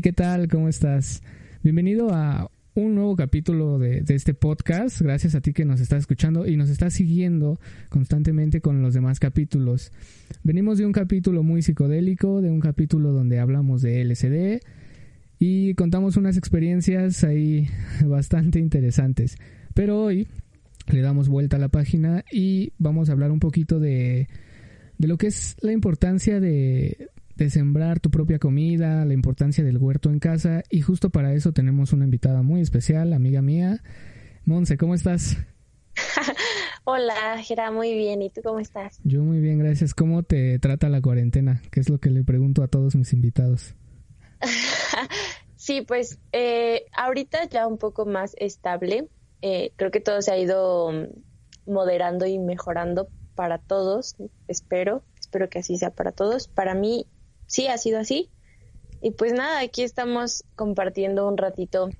¿qué tal? ¿Cómo estás? Bienvenido a un nuevo capítulo de, este podcast. Gracias a ti que nos estás escuchando y nos estás siguiendo constantemente con los demás capítulos. Venimos de un capítulo muy psicodélico, de un capítulo donde hablamos de LSD y contamos unas experiencias ahí bastante interesantes. Pero hoy le damos vuelta a la página y vamos a hablar un poquito de, de lo que es la importancia de, de sembrar tu propia comida, la importancia del huerto en casa y justo para eso tenemos una invitada muy especial, amiga mía. Monse, ¿cómo estás? Hola, Gera, muy bien. ¿Y tú cómo estás? Yo muy bien, gracias. ¿Cómo te trata la cuarentena? Que es lo que le pregunto a todos mis invitados. sí, pues eh, ahorita ya un poco más estable. Eh, creo que todo se ha ido moderando y mejorando para todos, espero. Espero que así sea para todos. Para mí sí ha sido así. Y pues nada, aquí estamos compartiendo un ratito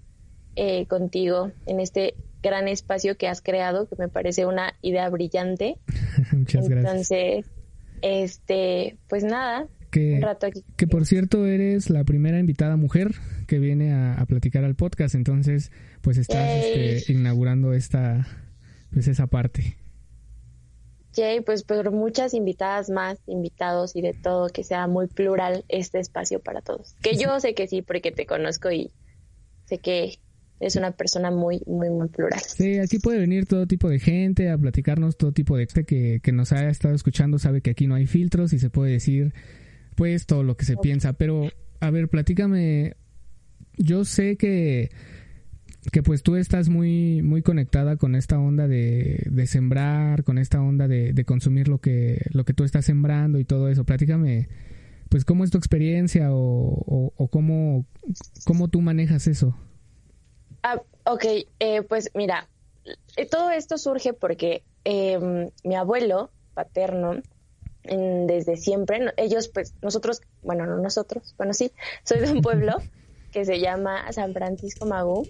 eh, contigo en este gran espacio que has creado, que me parece una idea brillante. Muchas gracias. Entonces, este, pues nada, que, un rato aquí. Que por cierto eres la primera invitada mujer que viene a, platicar al podcast, entonces pues estás este, inaugurando esta, pues esa parte. Jay, pues por muchas invitadas más, invitados y de todo, que sea muy plural este espacio para todos. Que yo sé que sí, porque te conozco y sé que es una persona muy, muy, muy plural. Sí, aquí puede venir todo tipo de gente a platicarnos, todo tipo de gente que, que nos haya estado escuchando sabe que aquí no hay filtros y se puede decir pues todo lo que se piensa. Pero, a ver, platícame, yo sé que que pues tú estás muy, muy conectada con esta onda de, de sembrar, con esta onda de, de, consumir lo que, lo que tú estás sembrando y todo eso. Platícame, pues, ¿cómo es tu experiencia o, o, cómo, cómo tú manejas eso? Ah, ok, eh, pues mira, eh, todo esto surge porque em, mi abuelo paterno, desde siempre, ellos, pues, nosotros, bueno, no nosotros, bueno, sí, soy de un pueblo que se llama San Francisco Magú.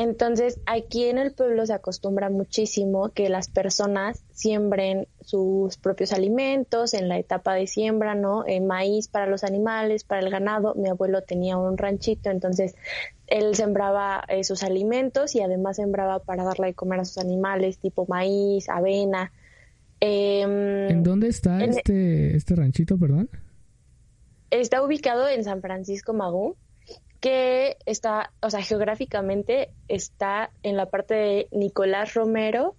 Entonces, aquí en el pueblo se acostumbra muchísimo que las personas siembren sus propios alimentos en la etapa de siembra, ¿no? Eh, maíz para los animales, para el ganado. Mi abuelo tenía un ranchito, entonces él sembraba eh, sus alimentos y además sembraba para darle de comer a sus animales, tipo maíz, avena. Em, ¿En dónde está este, este ranchito, perdón? Está ubicado en San Francisco Magú que está, o sea, geográficamente está en la parte de Nicolás Romero,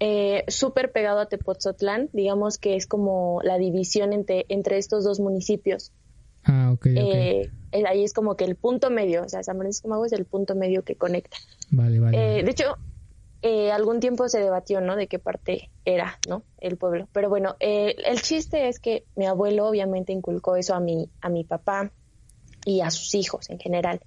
eh, súper pegado a Tepoztlán, digamos que es como la división entre, entre estos dos municipios. Ah, ok. Eh, ahí es como que el punto medio, o sea, San Francisco Mago es el punto medio que conecta. Vale, vale. Eh, de hecho, algún tiempo se debatió, ¿no? De qué parte era, ¿no? El pueblo. Pero bueno, el chiste es que mi abuelo obviamente inculcó eso a mi, a mi papá y a sus hijos en general.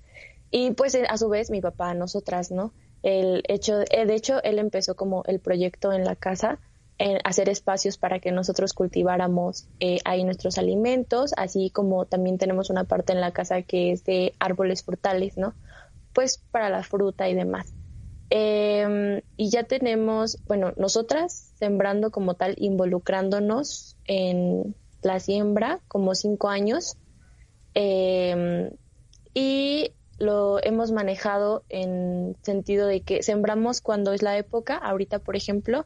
Y pues eh, a su vez mi papá nosotras, ¿no? El hecho, eh, de hecho, él empezó como el proyecto en la casa, en hacer espacios para que nosotros cultiváramos eh, ahí nuestros alimentos, así como también tenemos una parte en la casa que es de árboles frutales, ¿no? Pues para la fruta y demás. Em, y ya tenemos, bueno, nosotras sembrando como tal, involucrándonos en la siembra como cinco años Em, y lo hemos manejado en sentido de que sembramos cuando es la época, ahorita por ejemplo,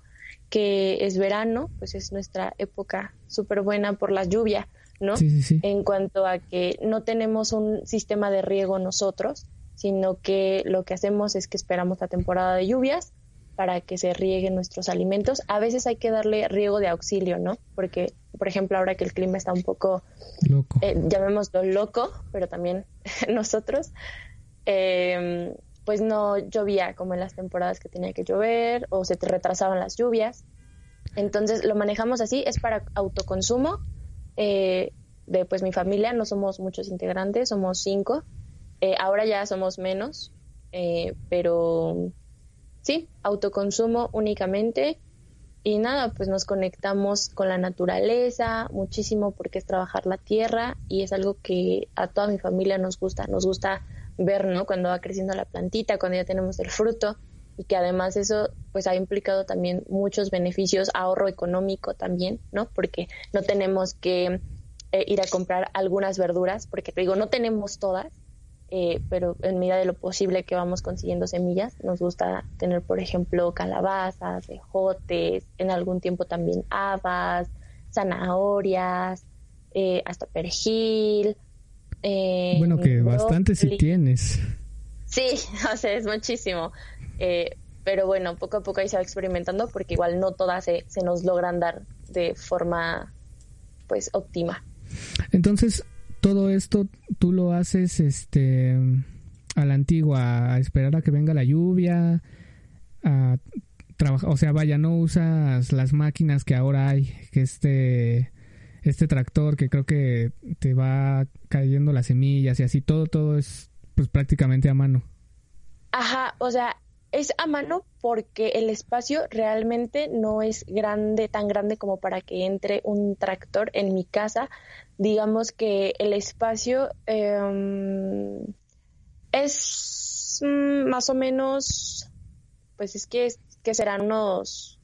que es verano, pues es nuestra época súper buena por la lluvia, ¿no? En cuanto a que no tenemos un sistema de riego nosotros, sino que lo que hacemos es que esperamos la temporada de lluvias para que se rieguen nuestros alimentos. A veces hay que darle riego de auxilio, ¿no? Porque por ejemplo, ahora que el clima está un poco, loco. Eh, llamémoslo loco, pero también nosotros, em, pues no llovía como en las temporadas que tenía que llover o se te retrasaban las lluvias. Entonces lo manejamos así, es para autoconsumo. Eh, de pues mi familia, no somos muchos integrantes, somos cinco. Eh, ahora ya somos menos, eh, pero sí, autoconsumo únicamente y nada, pues nos conectamos con la naturaleza muchísimo porque es trabajar la tierra y es algo que a toda mi familia nos gusta, nos gusta ver, ¿no? Cuando va creciendo la plantita, cuando ya tenemos el fruto y que además eso pues ha implicado también muchos beneficios, ahorro económico también, ¿no? Porque no tenemos que eh, ir a comprar algunas verduras, porque te digo, no tenemos todas, eh, pero en medida de lo posible que vamos consiguiendo semillas, nos gusta tener, por ejemplo, calabazas, ejotes, en algún tiempo también habas, zanahorias, eh, hasta perejil. Eh, bueno, que bastante si tienes. Sí, o sea, es muchísimo. pero bueno, poco a poco ahí se va experimentando porque igual no todas se, se nos logran dar de forma pues óptima. Entonces, todo esto tú lo haces este a la antigua, a esperar a que venga la lluvia, a trabajar, o sea, vaya, no usas las máquinas que ahora hay, que este este tractor que creo que te va cayendo las semillas y así todo todo es pues prácticamente a mano. Ajá, o sea, es a mano porque el espacio realmente no es grande, tan grande como para que entre un tractor en mi casa. Digamos que el espacio em, es mm, más o menos, pues es que, que serán unos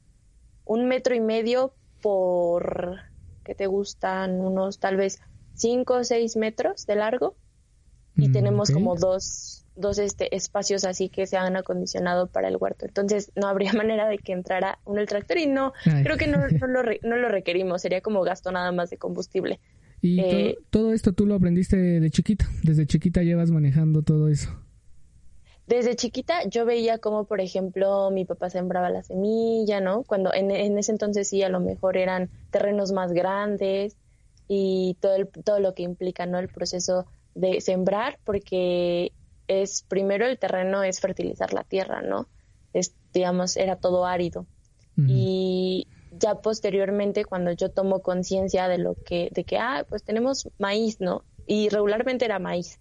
un metro y medio por, que te gustan? Unos tal vez cinco o seis metros de largo. Y mm, tenemos como dos dos este, espacios así que se han acondicionado para el huerto. Entonces no habría manera de que entrara uno el tractor y no, creo que no, no, lo no, lo requerimos, sería como gasto nada más de combustible. ¿Y eh, todo, esto tú lo aprendiste de chiquita? ¿Desde chiquita llevas manejando todo eso? Desde chiquita yo veía como, por ejemplo, mi papá sembraba la semilla, ¿no? Cuando en, en ese entonces sí, a lo mejor eran terrenos más grandes y todo, el, todo lo que implica, ¿no? El proceso de sembrar, porque es primero el terreno es fertilizar la tierra, ¿no? Es, digamos, era todo árido. Y ya posteriormente, cuando yo tomo conciencia de lo que, de que, ah, pues tenemos maíz, ¿no? Y regularmente era maíz.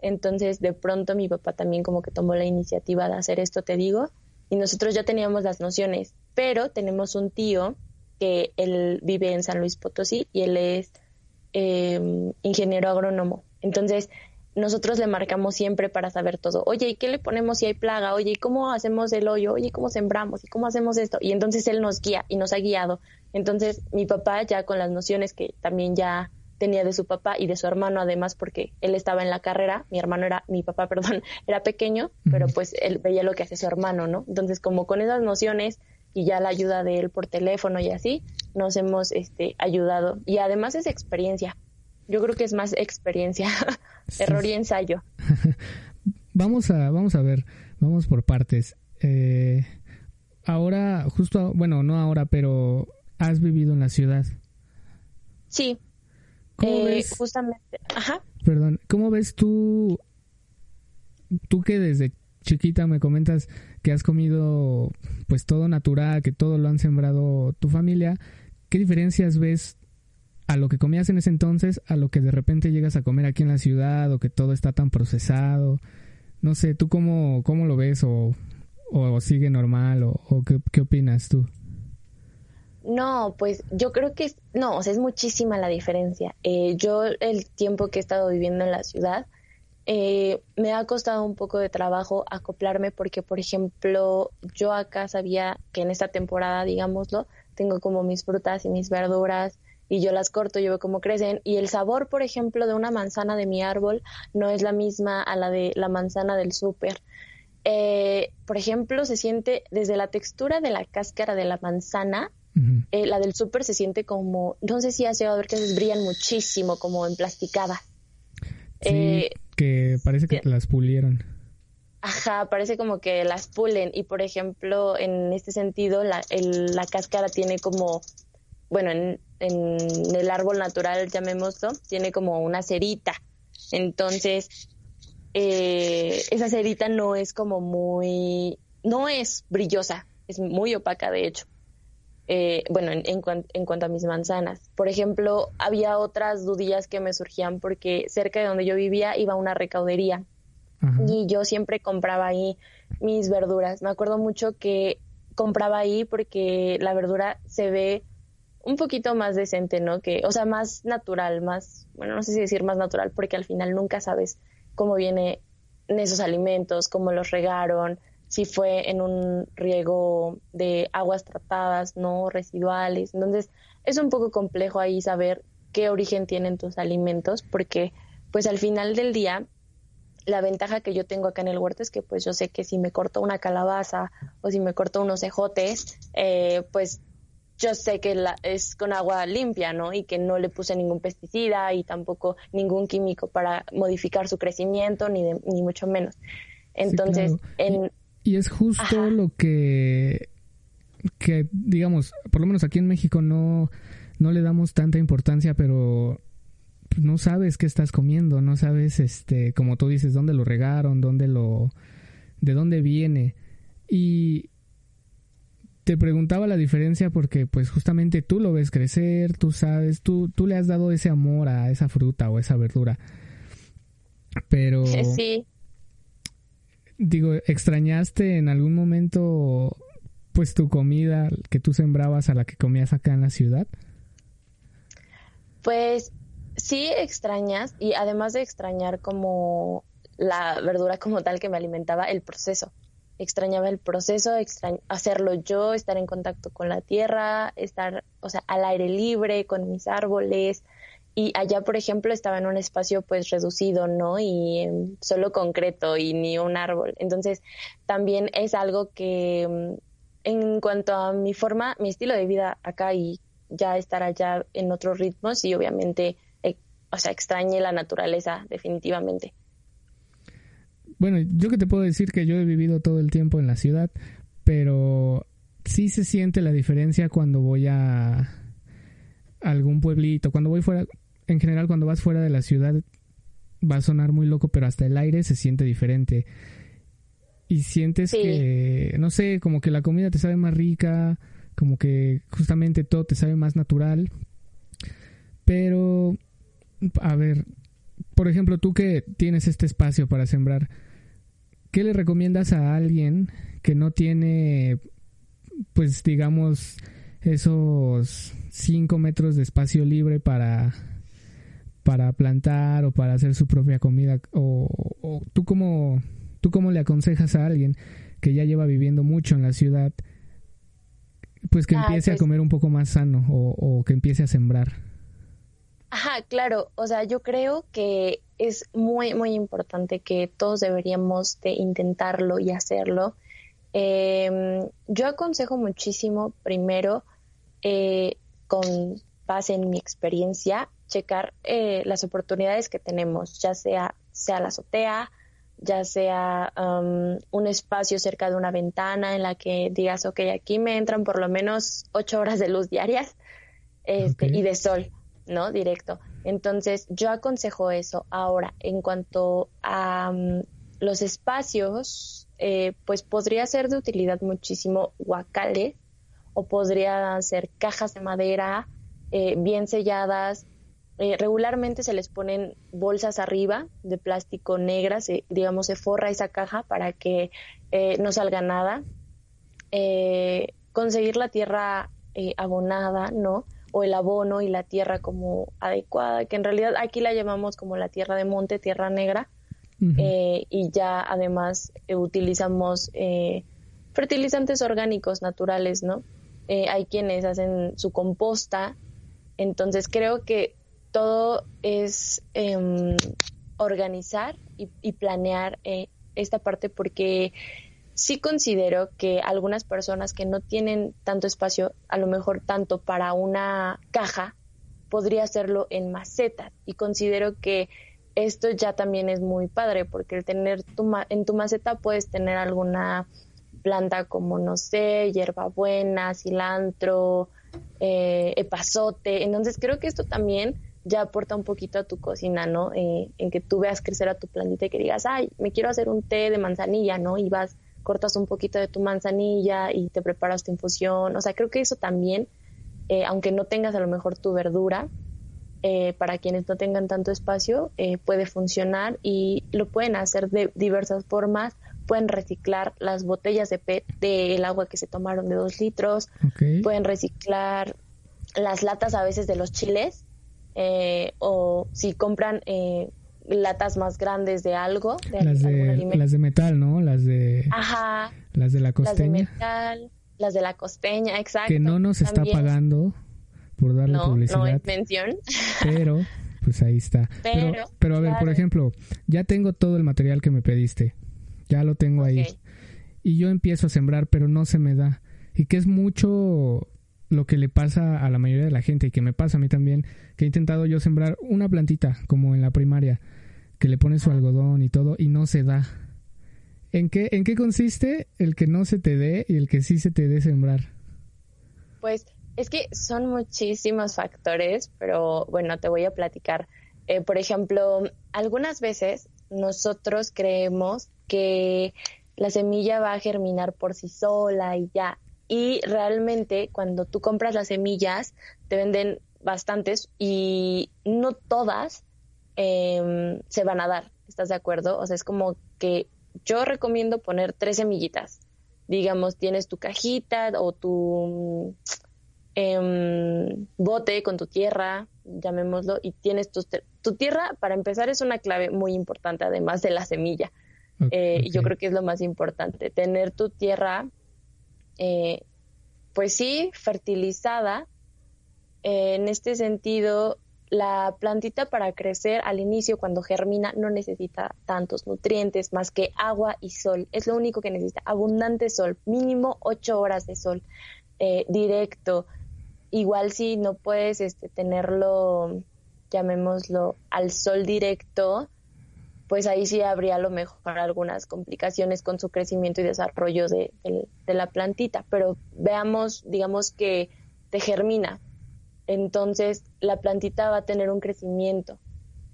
Entonces, de pronto mi papá también como que tomó la iniciativa de hacer esto, te digo, y nosotros ya teníamos las nociones, pero tenemos un tío que él vive en San Luis Potosí y él es em, ingeniero agrónomo. Entonces, nosotros le marcamos siempre para saber todo. Oye, ¿y qué le ponemos si hay plaga? Oye, ¿y cómo hacemos el hoyo? Oye, ¿cómo sembramos? ¿Y cómo hacemos esto? Y entonces él nos guía y nos ha guiado. Entonces mi papá ya con las nociones que también ya tenía de su papá y de su hermano además porque él estaba en la carrera, mi hermano era, mi papá, perdón, era pequeño, pero pues él veía lo que hace su hermano, ¿no? Entonces como con esas nociones y ya la ayuda de él por teléfono y así, nos hemos este, ayudado. Y además es experiencia. Yo creo que es más experiencia Error y ensayo. vamos a, vamos a ver, vamos por partes. Eh, ahora, justo, bueno, no ahora, pero has vivido en la ciudad. Sí. ¿Cómo eh, ves? Justamente. Ajá. Perdón, ¿cómo ves tú, tú que desde chiquita me comentas que has comido pues todo natural, que todo lo han sembrado tu familia, ¿qué diferencias ves a lo que comías en ese entonces, a lo que de repente llegas a comer aquí en la ciudad o que todo está tan procesado. No sé, ¿tú cómo, cómo lo ves o, o sigue normal o, qué, opinas tú? No, pues yo creo que no, o sea, es muchísima la diferencia. Eh, yo el tiempo que he estado viviendo en la ciudad eh, me ha costado un poco de trabajo acoplarme porque, por ejemplo, yo acá sabía que en esta temporada, digámoslo, tengo como mis frutas y mis verduras y yo las corto, yo veo cómo crecen y el sabor, por ejemplo, de una manzana de mi árbol no es la misma a la de la manzana del súper. Eh, por ejemplo, se siente desde la textura de la cáscara de la manzana, eh, la del súper se siente como, no sé si has llegado a ver que se brillan muchísimo, como emplasticada. Sí, eh, que parece que las pulieron. Ajá, parece como que las pulen y por ejemplo en este sentido la, la cáscara tiene como bueno, en, el árbol natural, llamémoslo, tiene como una cerita. Entonces, eh, esa cerita no es como muy, no es brillosa, es muy opaca de hecho. Eh, bueno, en, en, cuanto a mis manzanas. Por ejemplo, había otras dudillas que me surgían porque cerca de donde yo vivía iba una recaudería y yo siempre compraba ahí mis verduras. Me acuerdo mucho que compraba ahí porque la verdura se ve un poquito más decente, ¿no? Que, o sea, más natural, más, bueno, no sé si decir más natural, porque al final nunca sabes cómo vienen esos alimentos, cómo los regaron, si fue en un riego de aguas tratadas, no residuales. Entonces, es un poco complejo ahí saber qué origen tienen tus alimentos, porque pues al final del día la ventaja que yo tengo acá en el huerto es que pues yo sé que si me corto una calabaza o si me corto unos ejotes, eh, pues yo sé que la, es con agua limpia, ¿no? Y que no le puse ningún pesticida y tampoco ningún químico para modificar su crecimiento, ni, ni mucho menos. Entonces, en... Y, es justo lo que, que, digamos, por lo menos aquí en México no, no le damos tanta importancia, pero no sabes qué estás comiendo, no sabes, este, como tú dices, dónde lo regaron, dónde lo, de dónde viene. Y te preguntaba la diferencia porque, pues, justamente tú lo ves crecer, tú sabes, tú, tú le has dado ese amor a esa fruta o esa verdura. Pero. Sí. Digo, ¿extrañaste en algún momento, pues, tu comida que tú sembrabas a la que comías acá en la ciudad? Pues sí extrañas y además de extrañar como la verdura como tal que me alimentaba, el proceso. Extrañaba el proceso, hacerlo yo, estar en contacto con la tierra, estar, o sea, al aire libre, con mis árboles. Y allá, por ejemplo, estaba en un espacio pues reducido, ¿no? Y solo concreto y ni un árbol. Entonces, también es algo que mm, en cuanto a mi forma, mi estilo de vida acá y ya estar allá en otros ritmos y obviamente o sea, extrañe la naturaleza definitivamente. Bueno, yo que te puedo decir que yo he vivido todo el tiempo en la ciudad, pero sí se siente la diferencia cuando voy a algún pueblito, cuando voy fuera, en general cuando vas fuera de la ciudad va a sonar muy loco, pero hasta el aire se siente diferente. Y sientes que, no sé, como que la comida te sabe más rica, como que justamente todo te sabe más natural. Pero a ver, por ejemplo, tú que tienes este espacio para sembrar, ¿qué le recomiendas a alguien que no tiene, pues digamos, esos cinco metros de espacio libre para, para plantar o para hacer su propia comida? O, tú cómo, tú cómo le aconsejas a alguien que ya lleva viviendo mucho en la ciudad, pues que empiece a pues comer un poco más sano o, o que empiece a sembrar? Ajá, claro, o sea, yo creo que es muy, muy importante que todos deberíamos de intentarlo y hacerlo. Em, yo aconsejo muchísimo, primero, eh, con base en mi experiencia, checar eh, las oportunidades que tenemos, ya sea, sea la azotea, ya sea un espacio cerca de una ventana en la que digas, ok, aquí me entran por lo menos ocho horas de luz diarias este, y de sol ¿no? Directo. Entonces, yo aconsejo eso. Ahora, en cuanto a mm, los espacios, eh, pues podría ser de utilidad muchísimo guacales o podrían ser cajas de madera eh, bien selladas. Eh, regularmente se les ponen bolsas arriba de plástico negras, digamos, se forra esa caja para que no salga nada. conseguir la tierra abonada, ¿no? O el abono y la tierra como adecuada, que en realidad aquí la llamamos como la tierra de monte, tierra negra, eh, y ya además eh, utilizamos eh, fertilizantes orgánicos naturales, ¿no? hay quienes hacen su composta, entonces creo que todo es em, organizar y, y planear esta parte porque sí considero que algunas personas que no tienen tanto espacio, a lo mejor tanto para una caja, podría hacerlo en macetas. Y considero que esto ya también es muy padre, porque el tener tu en tu maceta puedes tener alguna planta como, no sé, hierbabuena, cilantro, eh, epazote. Entonces creo que esto también ya aporta un poquito a tu cocina, ¿no? Eh, en que tú veas crecer a tu plantita y que digas, ay, me quiero hacer un té de manzanilla, ¿no? Y vas cortas un poquito de tu manzanilla y te preparas tu infusión. O sea, creo que eso también, eh, aunque no tengas a lo mejor tu verdura, eh, para quienes no tengan tanto espacio, eh, puede funcionar y lo pueden hacer de diversas formas. Pueden reciclar las botellas de PET del agua que se tomaron de dos litros. Pueden reciclar las latas a veces de los chiles. o si compran latas más grandes de algo. De las, de, las de metal, ¿no? Las de... Ajá. Las de la costeña. Las de metal, las de la costeña, exacto. Que no nos está pagando por darle publicidad. No es mención. Pero, pues ahí está. Pero, pero, a ver, por ejemplo, ya tengo todo el material que me pediste. Ya lo tengo ahí. Y yo empiezo a sembrar, pero no se me da. Y que es mucho lo que le pasa a la mayoría de la gente y que me pasa a mí también, que he intentado yo sembrar una plantita, como en la primaria, que le pones su algodón y todo, y no se da. ¿En qué, ¿En qué consiste el que no se te dé y el que sí se te dé sembrar? Pues es que son muchísimos factores, pero bueno, te voy a platicar. Eh, por ejemplo, algunas veces nosotros creemos que la semilla va a germinar por sí sola y ya. Y realmente cuando tú compras las semillas, te venden bastantes y no todas em, se van a dar. ¿Estás de acuerdo? O sea, es como que yo recomiendo poner tres semillitas. Digamos, tienes tu cajita o tu em, bote con tu tierra, llamémoslo, y tienes tu, tu tierra, para empezar, es una clave muy importante, además de la semilla. Eh, y yo creo que es lo más importante, tener tu tierra, eh, pues sí, fertilizada. Eh, en este sentido, la plantita para crecer al inicio, cuando germina, no necesita tantos nutrientes más que agua y sol. Es lo único que necesita. Abundante sol, mínimo ocho horas de sol eh, directo. Igual si no puedes este, tenerlo, llamémoslo, al sol directo, pues ahí sí habría a lo mejor algunas complicaciones con su crecimiento y desarrollo de, de la plantita. Pero veamos, digamos que te germina, entonces la plantita va a tener un crecimiento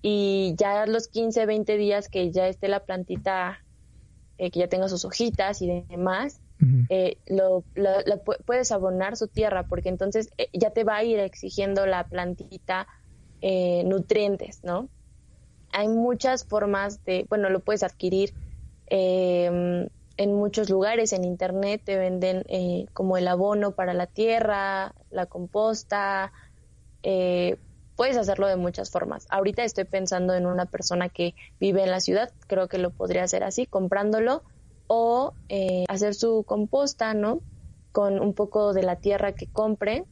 y ya los 15, 20 días que ya esté la plantita, eh, que ya tenga sus hojitas y demás, eh, lo, puedes abonar su tierra porque entonces eh, ya te va a ir exigiendo la plantita nutrientes, ¿no? Hay muchas formas de, bueno, lo puedes adquirir em, en muchos lugares, en internet te venden como el abono para la tierra, la composta, eh, puedes hacerlo de muchas formas. Ahorita estoy pensando en una persona que vive en la ciudad, creo que lo podría hacer así, comprándolo o eh, hacer su composta, ¿no? Con un poco de la tierra que compre.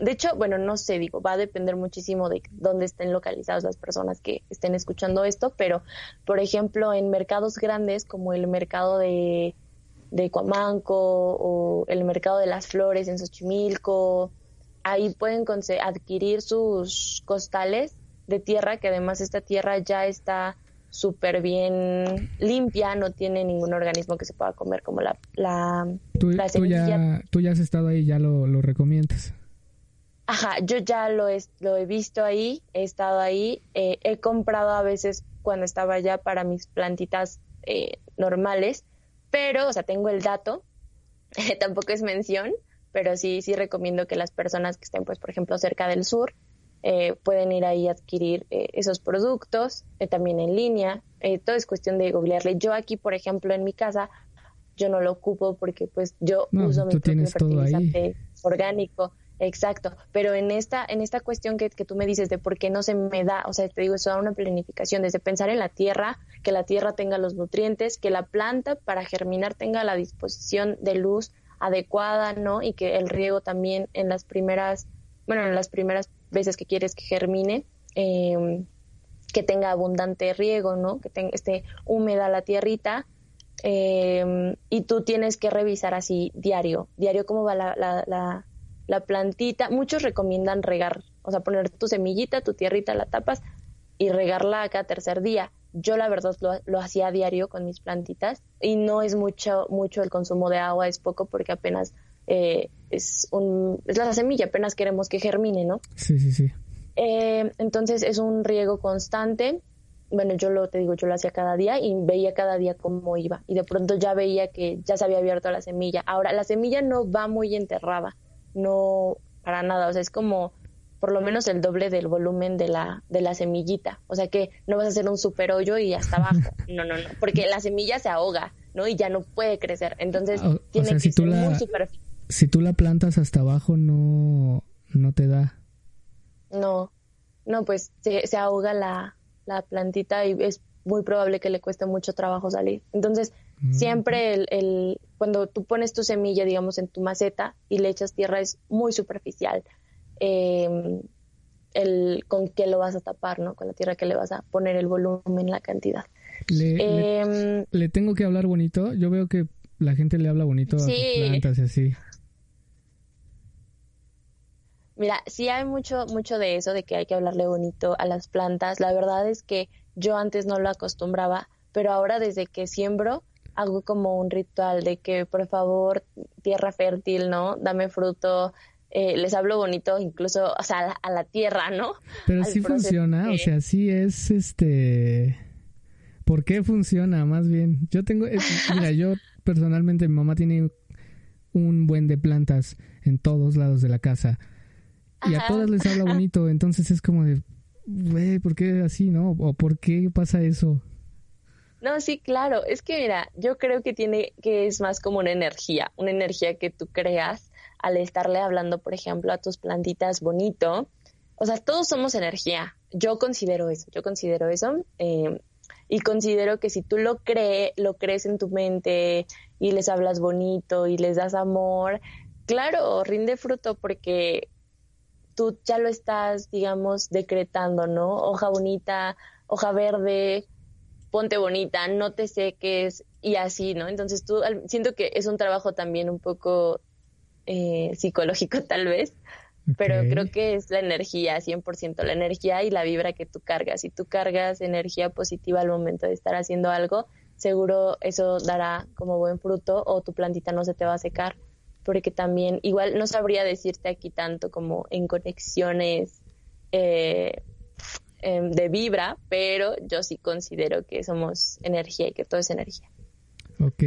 De hecho, bueno, no sé, digo, va a depender muchísimo de dónde estén localizadas las personas que estén escuchando esto, pero, por ejemplo, en mercados grandes como el mercado de, de Cuamanco o el mercado de las flores en Xochimilco, ahí pueden adquirir sus costales de tierra, que además esta tierra ya está súper bien limpia, no tiene ningún organismo que se pueda comer como la, la, ¿Tú, ya, tú ya has estado ahí, ya lo, lo recomiendas. Ajá, yo ya lo he, lo he visto ahí, he estado ahí, eh, he comprado a veces cuando estaba allá para mis plantitas eh, normales, pero, o sea, tengo el dato, tampoco es mención, pero sí, sí recomiendo que las personas que estén, pues, por ejemplo, cerca del sur, eh, pueden ir ahí a adquirir eh, esos productos, eh, también en línea. todo es cuestión de googlearle. Yo aquí, por ejemplo, en mi casa, yo no lo ocupo porque, pues, yo uso mi propio fertilizante orgánico. Exacto, pero en esta, en esta cuestión que, que, tú me dices de por qué no se me da, o sea, te digo, eso da una planificación, desde pensar en la tierra, que la tierra tenga los nutrientes, que la planta para germinar tenga la disposición de luz adecuada, ¿no? Y que el riego también en las primeras, bueno, en las primeras veces que quieres que germine, em, que tenga abundante riego, ¿no? Que tenga, esté húmeda la tierrita. Em, y tú tienes que revisar así diario, diario cómo va la, la plantita. Muchos recomiendan regar, o sea, poner tu semillita, tu tierrita, la tapas y regarla cada tercer día. Yo la verdad lo, hacía a diario con mis plantitas y no es mucho, mucho el consumo de agua, es poco porque apenas eh, es, un, es la semilla, apenas queremos que germine, ¿no? Sí, sí, sí. Eh, entonces es un riego constante. Bueno, yo lo te digo, yo lo hacía cada día y veía cada día cómo iba. Y de pronto ya veía que ya se había abierto la semilla. Ahora, la semilla no va muy enterrada, no para nada. O sea, es como por lo menos el doble del volumen de la, de la semillita. O sea que no vas a hacer un super hoyo y hasta abajo. No, no, no. Porque la semilla se ahoga, ¿no? Y ya no puede crecer. Entonces tiene que ser muy superficial. Si tú la plantas hasta abajo, no, no te da. No, no, pues se, se ahoga la, la plantita y es muy probable que le cueste mucho trabajo salir. Entonces. Siempre el, el, cuando tú pones tu semilla, digamos, en tu maceta y le echas tierra es muy superficial em, el con qué lo vas a tapar, ¿no? Con la tierra que le vas a poner el volumen, la cantidad. Le, em, tengo que hablar bonito. Yo veo que la gente le habla bonito a sus plantas y así. Mira, sí hay mucho, mucho de eso, de que hay que hablarle bonito a las plantas. La verdad es que yo antes no lo acostumbraba, pero ahora desde que siembro, hago como un ritual de que, por favor, tierra fértil, ¿no? Dame fruto. Eh, les hablo bonito, incluso, o sea, a la, tierra, ¿no? Pero sí funciona, o sea, sí es este. ¿Por qué funciona? Más bien, yo tengo, mira, yo personalmente, mi mamá tiene un buen de plantas en todos lados de la casa y a todas les habla bonito, entonces es como de, güey, ¿por qué así, no? ¿O por qué pasa eso? No, sí, claro. Es que mira, yo creo que tiene que es más como una energía, una energía que tú creas al estarle hablando, por ejemplo, a tus plantitas bonito. O sea, todos somos energía. Yo considero eso. Yo considero eso. Eh, y considero que si tú lo crees, lo crees en tu mente y les hablas bonito y les das amor, claro, rinde fruto porque tú ya lo estás, digamos, decretando, ¿no? Hoja bonita, hoja verde, ponte bonita, no te seques y así, ¿no? Entonces tú, siento que es un trabajo también un poco eh, psicológico tal vez, pero creo que es la energía, 100%, la energía y la vibra que tú cargas. Si tú cargas energía positiva al momento de estar haciendo algo, seguro eso dará como buen fruto o tu plantita no se te va a secar, porque también igual no sabría decirte aquí tanto como en conexiones. Eh, Em, de vibra, pero yo sí considero que somos energía y que todo es energía. Ok.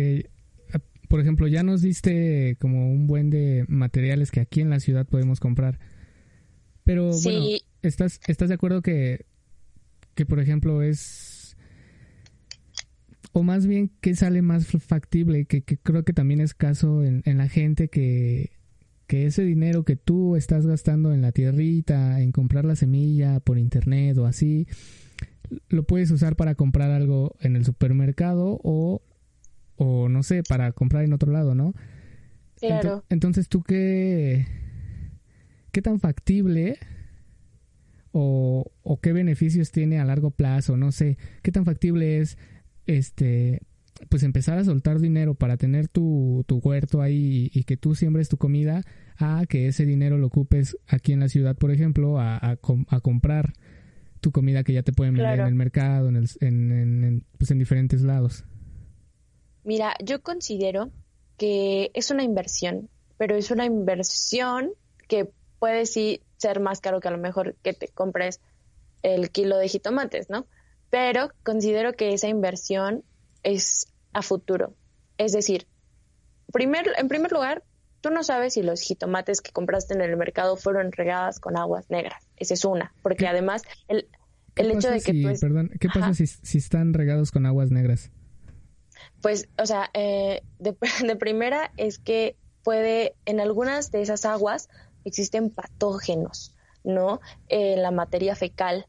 Ah, por ejemplo, ya nos diste como un buen de materiales que aquí en la ciudad podemos comprar. Pero bueno, ¿estás, ¿estás de acuerdo que, que, por ejemplo, es... O más bien, que sale más factible? Que, que creo que también es caso en, en la gente que que ese dinero que tú estás gastando en la tierrita, en comprar la semilla por internet o así, lo puedes usar para comprar algo en el supermercado o, o no sé, para comprar en otro lado, ¿no? Claro. entonces, ¿tú qué, qué tan factible o, o qué beneficios tiene a largo plazo? No sé, ¿qué tan factible es este pues empezar a soltar dinero para tener tu, tu huerto ahí y, que tú siembres tu comida, a que ese dinero lo ocupes aquí en la ciudad, por ejemplo, a, a, comprar tu comida que ya te pueden vender en el mercado, en, el, en, pues en diferentes lados. Mira, yo considero que es una inversión, pero es una inversión que puede sí ser más caro que a lo mejor que te compres el kilo de jitomates, ¿no? Pero considero que esa inversión es a futuro. Es decir, primer, en primer lugar, tú no sabes si los jitomates que compraste en el mercado fueron regadas con aguas negras. Esa es una, porque además el, el hecho de que tú... Perdón, ¿qué pasa si, si, están regados con aguas negras? Pues, o sea, eh, de, de primera es que puede, en algunas de esas aguas existen patógenos, ¿no? En la materia fecal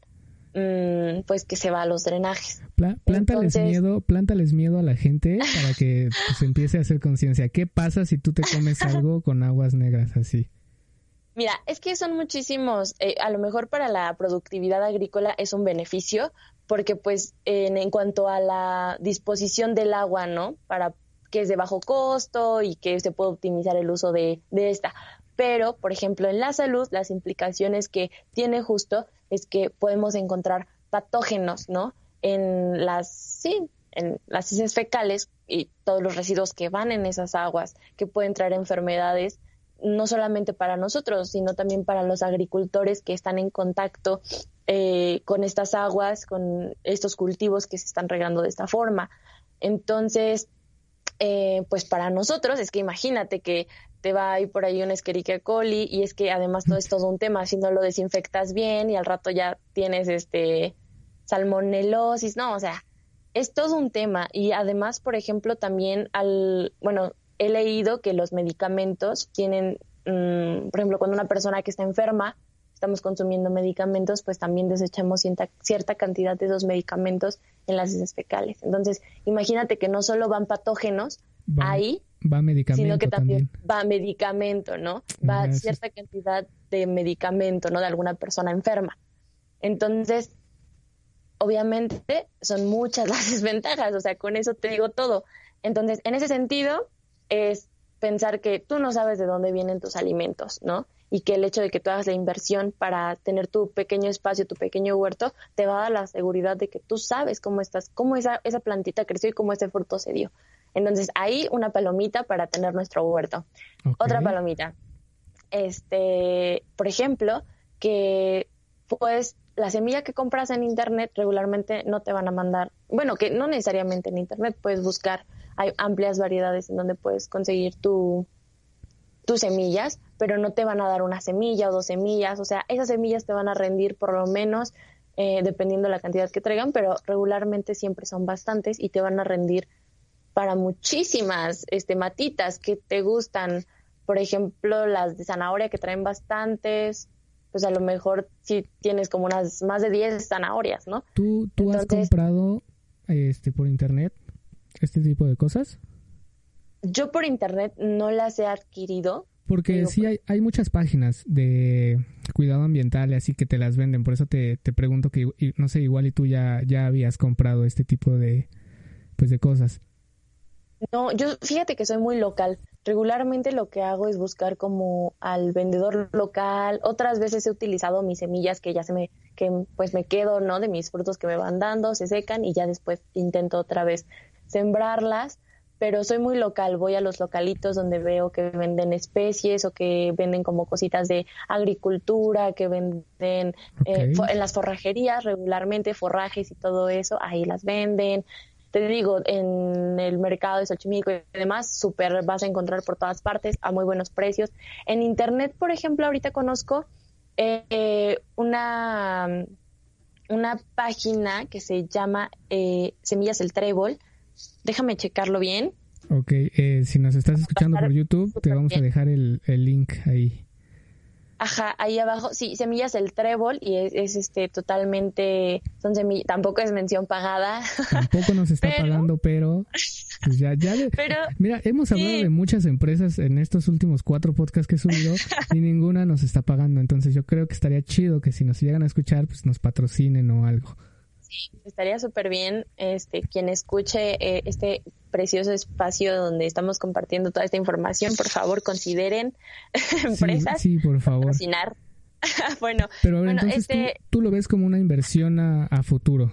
pues que se va a los drenajes. plántales miedo, plántales miedo a la gente para que pues, empiece a hacer conciencia. ¿Qué pasa si tú te comes algo con aguas negras así? Mira, es que son muchísimos, eh, a lo mejor para la productividad agrícola es un beneficio, porque pues en, en, cuanto a la disposición del agua, ¿no? Para que es de bajo costo y que se puede optimizar el uso de, de esta. Pero, por ejemplo, en la salud, las implicaciones que tiene justo es que podemos encontrar patógenos, ¿no? En las, sí, en las heces fecales y todos los residuos que van en esas aguas, que pueden traer enfermedades no solamente para nosotros, sino también para los agricultores que están en contacto eh, con estas aguas, con estos cultivos que se están regando de esta forma. Entonces, eh, pues para nosotros es que imagínate que te va a ir por ahí un Escherichia coli y es que además todo es todo un tema, si no lo desinfectas bien y al rato ya tienes este salmonelosis, no, o sea, es todo un tema y además, por ejemplo, también al, bueno, he leído que los medicamentos tienen, mm, por ejemplo, cuando una persona que está enferma, estamos consumiendo medicamentos, pues también desechamos cierta, cierta cantidad de esos medicamentos en las heces fecales. Entonces, imagínate que no solo van patógenos ahí, va medicamento sino que también, también. va medicamento, ¿no? Va cierta cantidad de medicamento, ¿no? De alguna persona enferma. Entonces, obviamente son muchas las desventajas, o sea, con eso te digo todo. Entonces, en ese sentido, es pensar que tú no sabes de dónde vienen tus alimentos, ¿no? Y que el hecho de que tú hagas la inversión para tener tu pequeño espacio, tu pequeño huerto, te va a dar la seguridad de que tú sabes cómo estás, cómo esa, esa plantita creció y cómo ese fruto se dio. Entonces, ahí una palomita para tener nuestro huerto. Otra palomita. Este, por ejemplo, que pues la semilla que compras en internet regularmente no te van a mandar, bueno, que no necesariamente en internet puedes buscar, hay amplias variedades en donde puedes conseguir tu tus semillas, pero no te van a dar una semilla o dos semillas, o sea, esas semillas te van a rendir por lo menos eh, dependiendo de la cantidad que traigan, pero regularmente siempre son bastantes y te van a rendir para muchísimas este, matitas que te gustan. Por ejemplo, las de zanahoria que traen bastantes, pues a lo mejor si tienes como unas más de 10 zanahorias, ¿no? ¿Tú, tú has comprado este por internet este tipo de cosas? Yo por internet no las he adquirido. Porque Digo, sí hay, hay muchas páginas de cuidado ambiental y así que te las venden. Por eso te, te pregunto que, no sé, igual y tú ya, ya habías comprado este tipo de, pues de cosas. No, yo fíjate que soy muy local. Regularmente lo que hago es buscar como al vendedor local. Otras veces he utilizado mis semillas que ya se me, que pues me quedo, ¿no? De mis frutos que me van dando, se secan y ya después intento otra vez sembrarlas. Pero soy muy local, voy a los localitos donde veo que venden especies o que venden como cositas de agricultura, que venden eh, en las forrajerías regularmente, forrajes y todo eso, ahí las venden te digo, en el mercado de Xochimilco y demás, súper vas a encontrar por todas partes a muy buenos precios. En internet, por ejemplo, ahorita conozco eh, una, una página que se llama eh, Semillas el Trébol. Déjame checarlo bien. Ok, eh, si nos estás escuchando por YouTube, te vamos a dejar el, el link ahí. Ajá, ahí abajo, sí, Semillas el Trébol y es, es, este totalmente, son semillas, tampoco es mención pagada. Tampoco nos está Pero- pagando, pero pues ya, ya de- Pero Mira, hemos hablado Sí. de muchas empresas en estos últimos cuatro podcasts que he subido y ninguna nos está pagando. Entonces yo creo que estaría chido que si nos llegan a escuchar, pues nos patrocinen o algo. Estaría súper bien este quien escuche eh, este precioso espacio donde estamos compartiendo toda esta información, por favor consideren empresas Sí, sí, por favor. patrocinar. bueno, Pero a ver, bueno, entonces este- tú, tú lo ves como una inversión a, a futuro.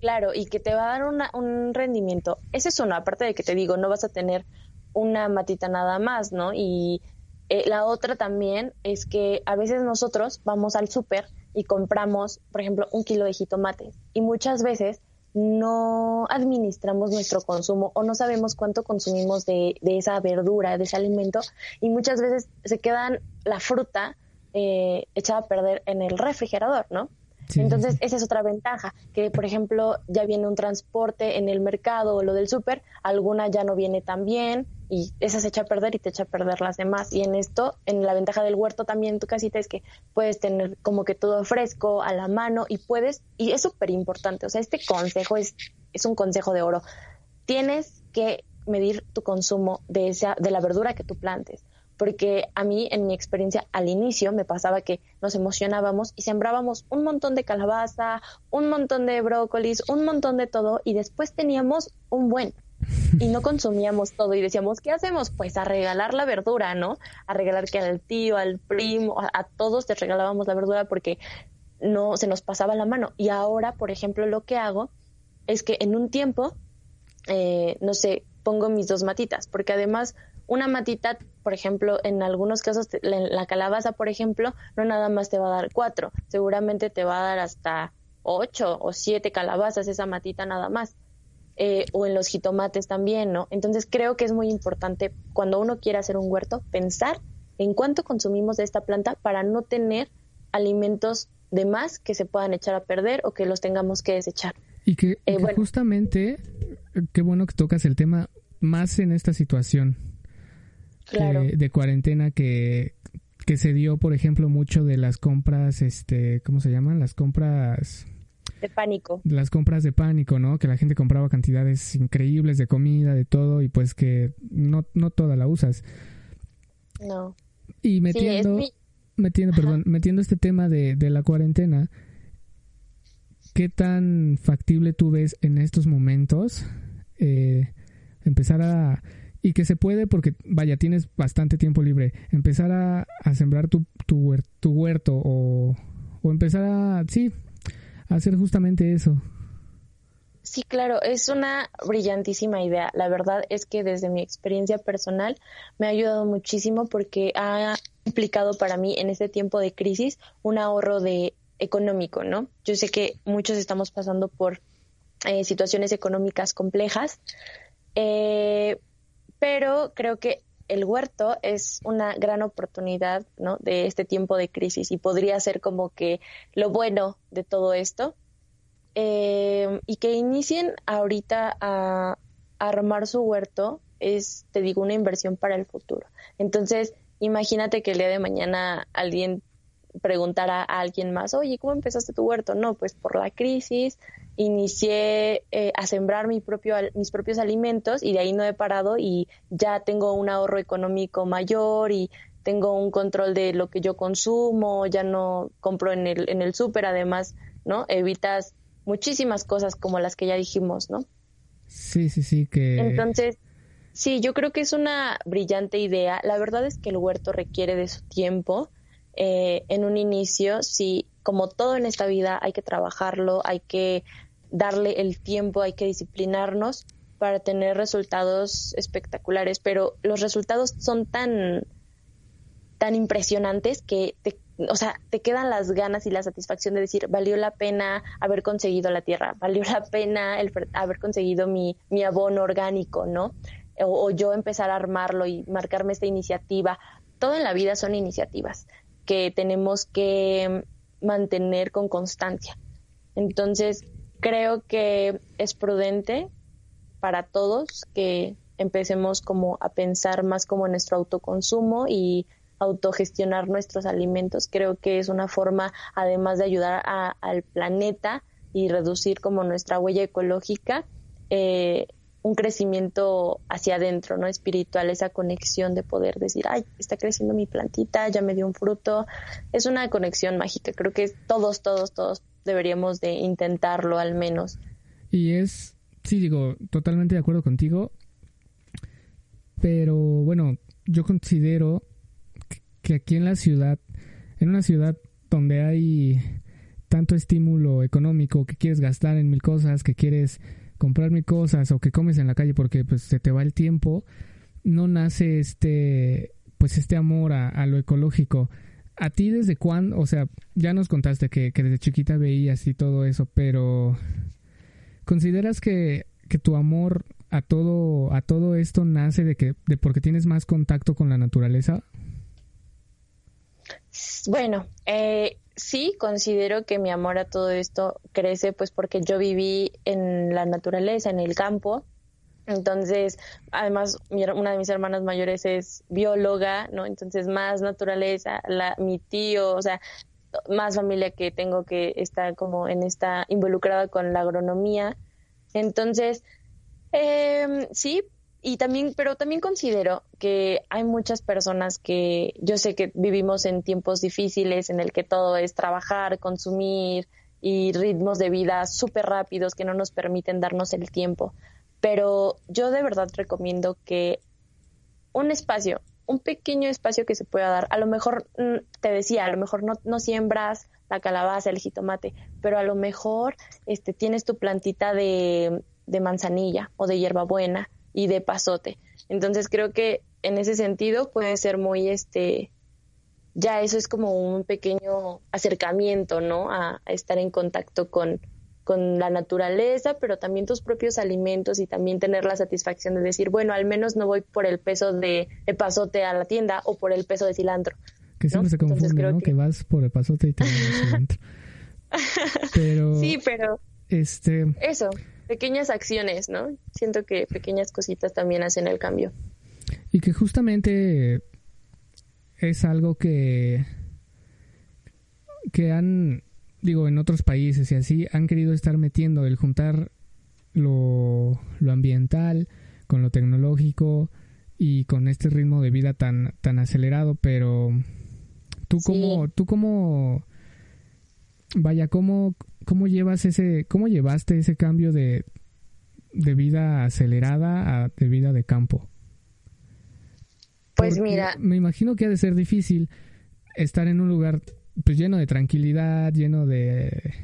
claro, y que te va a dar una- un rendimiento. Ese es uno, aparte de que te digo, no vas a tener una matita nada más, ¿no? Y eh, la otra también es que a veces nosotros vamos al súper y compramos, por ejemplo, un kilo de jitomates y muchas veces no administramos nuestro consumo o no sabemos cuánto consumimos de, de esa verdura, de ese alimento y muchas veces se quedan la fruta eh, echada a perder en el refrigerador, ¿no? Sí, Entonces, sí. esa es otra ventaja, que por ejemplo ya viene un transporte en el mercado o lo del súper, alguna ya no viene tan bien y esa se echa a perder y te echa a perder las demás. Y en esto, en la ventaja del huerto también tu casita es que puedes tener como que todo fresco a la mano y puedes, y es súper importante, o sea, este consejo es, es un consejo de oro. Tienes que medir tu consumo de, esa, de la verdura que tú plantes porque a mí en mi experiencia al inicio me pasaba que nos emocionábamos y sembrábamos un montón de calabaza, un montón de brócolis, un montón de todo y después teníamos un buen y no consumíamos todo y decíamos, ¿qué hacemos? Pues a regalar la verdura, ¿no? A regalar que al tío, al primo, a, a todos te regalábamos la verdura porque no se nos pasaba la mano. Y ahora, por ejemplo, lo que hago es que en un tiempo, eh, no sé, pongo mis dos matitas, porque además una matita, por ejemplo, en algunos casos, la, la calabaza, por ejemplo, no nada más te va a dar cuatro, seguramente te va a dar hasta ocho o siete calabazas esa matita nada más. Eh, o en los jitomates también, ¿no? Entonces creo que es muy importante cuando uno quiere hacer un huerto pensar en cuánto consumimos de esta planta para no tener alimentos de más que se puedan echar a perder o que los tengamos que desechar. Y que, Eh, que bueno. justamente, qué bueno que tocas el tema más en esta situación Claro. de, de cuarentena que, que se dio, por ejemplo, mucho de las compras, este, ¿cómo se llaman? Las compras de pánico. Las compras de pánico, ¿no? Que la gente compraba cantidades increíbles de comida, de todo, y pues que no, no toda la usas. No. Y metiendo, metiendo, perdón, metiendo este tema de, de la cuarentena, ¿qué tan factible tú ves en estos momentos eh, empezar a... Y que se puede porque, vaya, tienes bastante tiempo libre, empezar a, a sembrar tu, tu, tu huerto o, o empezar a, sí, a hacer justamente eso. Sí, claro, es una brillantísima idea. La verdad es que desde mi experiencia personal me ha ayudado muchísimo porque ha implicado para mí en este tiempo de crisis un ahorro de económico, ¿no? Yo sé que muchos estamos pasando por eh, situaciones económicas complejas, eh, pero creo que el huerto es una gran oportunidad, ¿no? De este tiempo de crisis y podría ser como que lo bueno de todo esto eh, y que inicien ahorita a, a armar su huerto es, te digo, una inversión para el futuro. Entonces, imagínate que el día de mañana alguien preguntar a, alguien más, oye, ¿cómo empezaste tu huerto? No, pues por la crisis inicié eh, a sembrar mi propio, mis propios alimentos y de ahí no he parado y ya tengo un ahorro económico mayor y tengo un control de lo que yo consumo, ya no compro en el, en el súper, además, ¿no? Evitas muchísimas cosas como las que ya dijimos, ¿no? Sí, sí, sí, que... Entonces, sí, yo creo que es una brillante idea. La verdad es que el huerto requiere de su tiempo eh, en un inicio, sí, como todo en esta vida, hay que trabajarlo, hay que darle el tiempo, hay que disciplinarnos para tener resultados espectaculares, pero los resultados son tan tan impresionantes que te, o sea, te quedan las ganas y la satisfacción de decir, valió la pena haber conseguido la tierra, valió la pena el, haber conseguido mi, mi abono orgánico, ¿no? O, o, yo empezar a armarlo y marcarme esta iniciativa. Todo en la vida son iniciativas que tenemos que mantener con constancia. Entonces, creo que es prudente para todos que empecemos como a pensar más como en nuestro autoconsumo y autogestionar nuestros alimentos. Creo que es una forma, además de ayudar al planeta y reducir como nuestra huella ecológica, eh, un crecimiento hacia adentro, ¿no? Espiritual, esa conexión de poder decir, ay, está creciendo mi plantita, ya me dio un fruto. Es una conexión mágica. Creo que todos, todos, todos deberíamos de intentarlo al menos. Y es, sí, digo, totalmente de acuerdo contigo. Pero bueno, yo considero que aquí en la ciudad, en una ciudad donde hay tanto estímulo económico que quieres gastar en mil cosas, que quieres comprar mil cosas o que comes en la calle porque pues se te va el tiempo, no nace este pues este amor a, lo ecológico. ¿A ti desde cuándo? O sea, ya nos contaste que, que desde chiquita veías y todo eso, pero ¿consideras que, que tu amor a todo, a todo esto nace de que, de porque tienes más contacto con la naturaleza? Bueno, eh, sí considero que mi amor a todo esto crece pues porque yo viví en la naturaleza, en el campo. Entonces, además, una de mis hermanas mayores es bióloga, ¿no? Entonces, más naturaleza, la, mi tío, o sea, más familia que tengo que está como en esta involucrada con la agronomía. Entonces, eh, sí, y también, pero también considero que hay muchas personas que yo sé que vivimos en tiempos difíciles en el que todo es trabajar, consumir y ritmos de vida súper rápidos que no nos permiten darnos el tiempo. Pero yo de verdad recomiendo que un espacio, un pequeño espacio que se pueda dar, a lo mejor mm, te decía, a lo mejor no, no siembras la calabaza, el jitomate, pero a lo mejor este, tienes tu plantita de, de manzanilla o de hierbabuena y de pasote. Entonces creo que en ese sentido puede ser muy este ya eso es como un pequeño acercamiento, ¿no? A, estar en contacto con, con la naturaleza, pero también tus propios alimentos y también tener la satisfacción de decir, bueno, al menos no voy por el peso de, de pasote a la tienda o por el peso de cilantro. Que siempre se confunde, ¿no? Que... vas por el pasote y te cilantro. Pero... Sí, pero... Este... Eso pequeñas acciones, ¿no? Siento que pequeñas cositas también hacen el cambio. Y que justamente es algo que que han digo, en otros países y así, han querido estar metiendo el juntar lo, lo ambiental con lo tecnológico y con este ritmo de vida tan, tan acelerado, pero tú como, tú como, vaya, ¿cómo, cómo llevas ese, cómo llevaste ese cambio de, de vida acelerada a de vida de campo? Pues mira. Me imagino que ha de ser difícil estar en un lugar pues lleno de tranquilidad, lleno de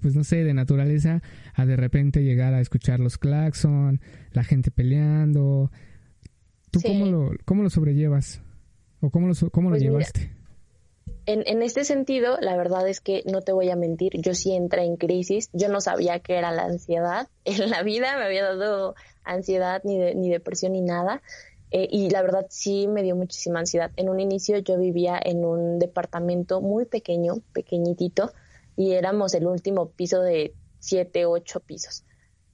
pues no sé, de naturaleza, a de repente llegar a escuchar los claxon, la gente peleando. ¿Tú cómo, lo, cómo lo sobrellevas? ¿O cómo lo, cómo lo pues llevaste? En, este sentido, la verdad es que no te voy a mentir, yo sí entré en crisis, yo no sabía qué era la ansiedad, en la vida me había dado ansiedad ni, ni depresión ni nada, eh, y la verdad sí me dio muchísima ansiedad. En un inicio yo vivía en un departamento muy pequeño, pequeñitito, y éramos el último piso de siete, ocho pisos.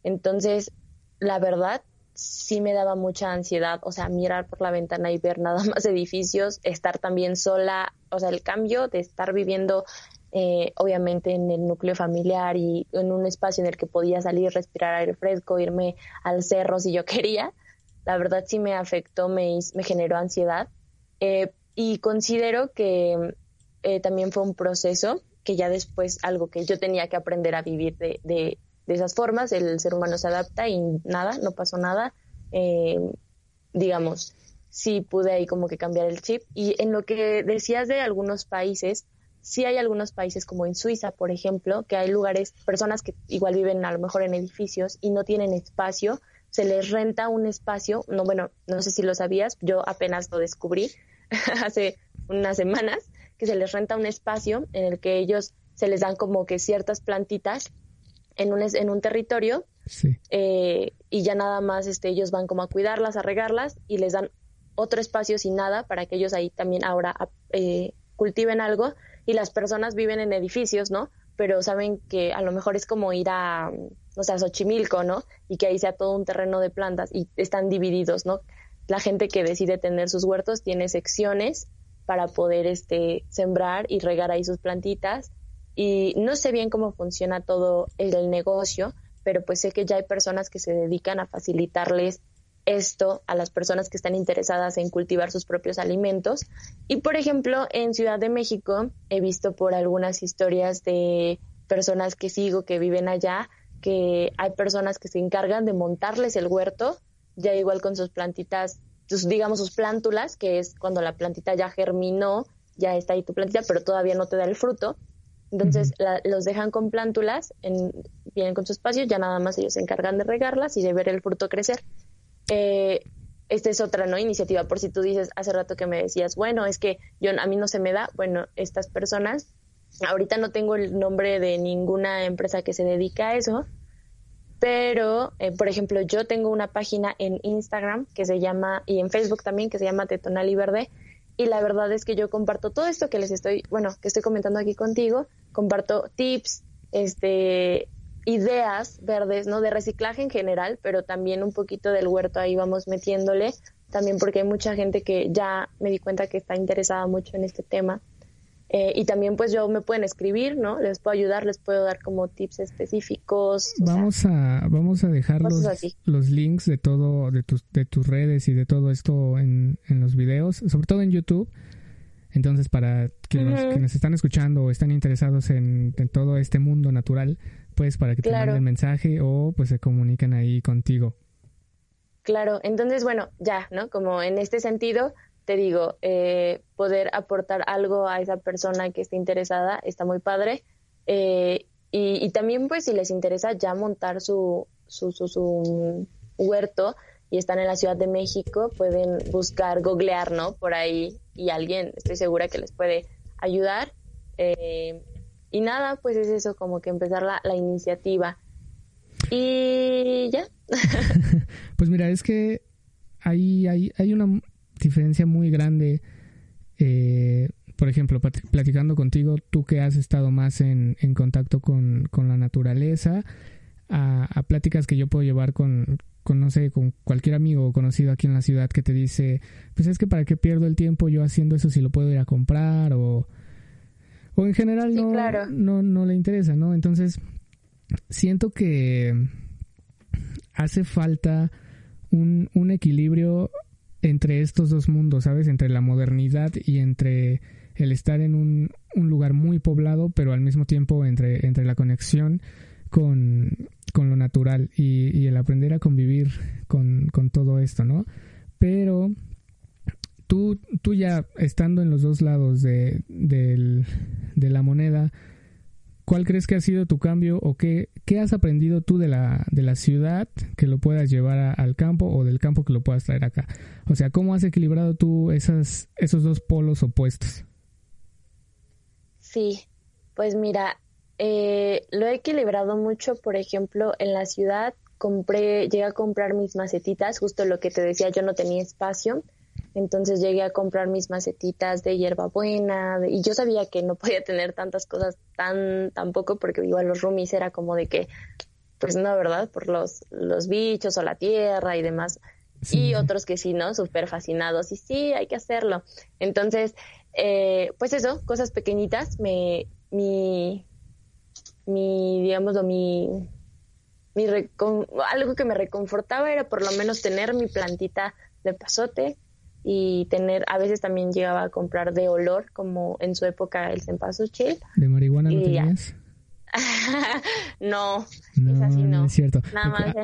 Entonces, la verdad, sí me daba mucha ansiedad, o sea, mirar por la ventana y ver nada más edificios, estar también sola, o sea, el cambio de estar viviendo eh, obviamente en el núcleo familiar y en un espacio en el que podía salir, respirar aire fresco, irme al cerro si yo quería, la verdad sí me afectó, me, me generó ansiedad. Eh, y considero que eh, también fue un proceso que ya después algo que yo tenía que aprender a vivir de, de, esas formas, el ser humano se adapta y nada, no pasó nada. Eh, digamos, sí pude ahí como que cambiar el chip. Y en lo que decías de algunos países, sí hay algunos países como en Suiza, por ejemplo, que hay lugares, personas que igual viven a lo mejor en edificios y no tienen espacio se les renta un espacio, no bueno, no sé si lo sabías, yo apenas lo descubrí hace unas semanas, que se les renta un espacio en el que ellos se les dan como que ciertas plantitas en un, en un territorio eh, y ya nada más este, ellos van como a cuidarlas, a regarlas y les dan otro espacio sin nada para que ellos ahí también ahora eh, cultiven algo y las personas viven en edificios, ¿no? Pero saben que a lo mejor es como ir a o sea, Xochimilco, ¿no? Y que ahí sea todo un terreno de plantas y están divididos, ¿no? La gente que decide tener sus huertos tiene secciones para poder este, sembrar y regar ahí sus plantitas. Y no sé bien cómo funciona todo el, negocio, pero pues sé que ya hay personas que se dedican a facilitarles esto a las personas que están interesadas en cultivar sus propios alimentos. Y por ejemplo, en Ciudad de México he visto por algunas historias de personas que sigo que viven allá que hay personas que se encargan de montarles el huerto, ya igual con sus plantitas, sus, digamos sus plántulas, que es cuando la plantita ya germinó, ya está ahí tu plantita, pero todavía no te da el fruto. Entonces los dejan con plántulas, en, vienen con su espacio, ya nada más ellos se encargan de regarlas y de ver el fruto crecer. Eh, esta es otra no iniciativa, por si tú dices hace rato que me decías, bueno, es que yo a mí no se me da, bueno, estas personas Ahorita no tengo el nombre de ninguna empresa que se dedica a eso, pero, eh, por ejemplo, yo tengo una página en Instagram que se llama, y en Facebook también, que se llama Tetonal y Verde, y la verdad es que yo comparto todo esto que les estoy, bueno, que estoy comentando aquí contigo, comparto tips, este, ideas verdes, ¿no? De reciclaje en general, pero también un poquito del huerto ahí vamos metiéndole, también porque hay mucha gente que ya me di cuenta que está interesada mucho en este tema eh, y también pues yo me pueden escribir, ¿no? Les puedo ayudar, les puedo dar como tips específicos. Vamos a vamos a dejar los, los, links de todo, de tus, de tus redes y de todo esto en, en los videos, sobre todo en YouTube. Entonces, para quienes, están escuchando o están interesados en, todo este mundo natural, pues para que te manden mensaje o pues se comuniquen ahí contigo. Claro, entonces bueno, ya, ¿no? Como en este sentido, te digo, eh, poder aportar algo a esa persona que esté interesada está muy padre. Eh, y, también, pues, si les interesa ya montar su, su, su, huerto y están en la Ciudad de México, pueden buscar, googlear, ¿no? Por ahí y alguien, estoy segura que les puede ayudar. Eh, y nada, pues es eso, como que empezar la, la iniciativa. Y ya. pues mira, es que hay, hay, hay una diferencia muy grande. Eh, por ejemplo, platicando contigo, tú que has estado más en, en contacto con, con, la naturaleza, a, pláticas que yo puedo llevar con, con, no sé, con cualquier amigo o conocido aquí en la ciudad que te dice, pues es que para qué pierdo el tiempo yo haciendo eso si lo puedo ir a comprar o, o en general no, no, no le interesa, ¿no? Entonces, siento que hace falta un, un equilibrio entre estos dos mundos, ¿sabes? Entre la modernidad y entre el estar en un, un lugar muy poblado, pero al mismo tiempo entre, entre la conexión con, con lo natural y, y, el aprender a convivir con, con todo esto, ¿no? Pero tú, tú ya estando en los dos lados de, de la moneda, ¿cuál crees que ha sido tu cambio o qué, qué has aprendido tú de la, de la ciudad que lo puedas llevar al campo o del campo que lo puedas traer acá? O sea, ¿cómo has equilibrado tú esas, esos dos polos opuestos? Sí, pues mira, eh, lo he equilibrado mucho, por ejemplo, en la ciudad compré, llegué a comprar mis macetitas, justo lo que te decía, yo no tenía espacio, entonces llegué a comprar mis macetitas de hierbabuena y yo sabía que no podía tener tantas cosas tan, tan poco porque igual los roomies era como de que, pues no, ¿verdad? Por los, los bichos o la tierra y demás. Y otros que sí, ¿no? Súper fascinados y sí, hay que hacerlo. Entonces, eh, pues eso, cosas pequeñitas, me, mi, mi, digámoslo, mi, mi algo que me reconfortaba era por lo menos tener mi plantita de pasote, y tener, a veces también llegaba a comprar de olor, como en su época el cempasúchil. ¿De marihuana no tenías? no, no, es así, no. es cierto.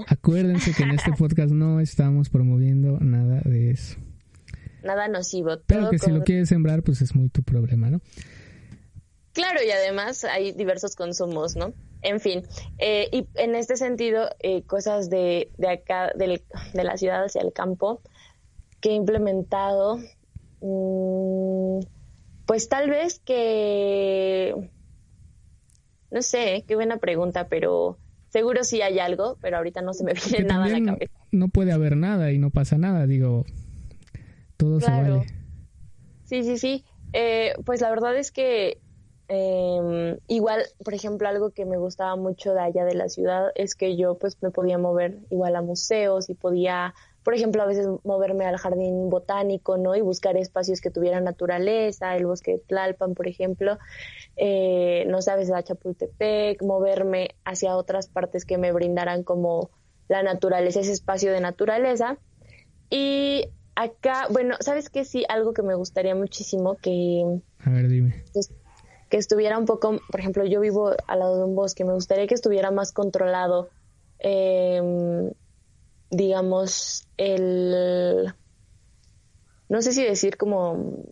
Acuérdense que en este podcast no estamos promoviendo nada de eso. Nada nocivo. Pero que si lo quieres sembrar, pues es muy tu problema, ¿no? Claro, y además hay diversos consumos, ¿no? En fin, eh, y en este sentido, eh, cosas de, de acá, de la ciudad hacia el campo, que he implementado, mm, pues tal vez que, no sé, qué buena pregunta, pero seguro sí hay algo, pero ahorita no se me viene nada a la cabeza. No puede haber nada y no pasa nada, digo, todo se vale. Sí, sí, sí. Eh, pues la verdad es que em, igual, por ejemplo, algo que me gustaba mucho de allá de la ciudad es que yo pues me podía mover igual a museos y podía por ejemplo, a veces moverme al jardín botánico, ¿no? Y buscar espacios que tuvieran naturaleza, el bosque de Tlalpan, por ejemplo, eh, no sabes, a Chapultepec, moverme hacia otras partes que me brindaran como la naturaleza, ese espacio de naturaleza. Y acá, bueno, ¿sabes qué? Sí, algo que me gustaría muchísimo que... A ver, dime. que estuviera un poco, por ejemplo, yo vivo al lado de un bosque, me gustaría que estuviera más controlado. Eh, digamos, el, no sé si decir como,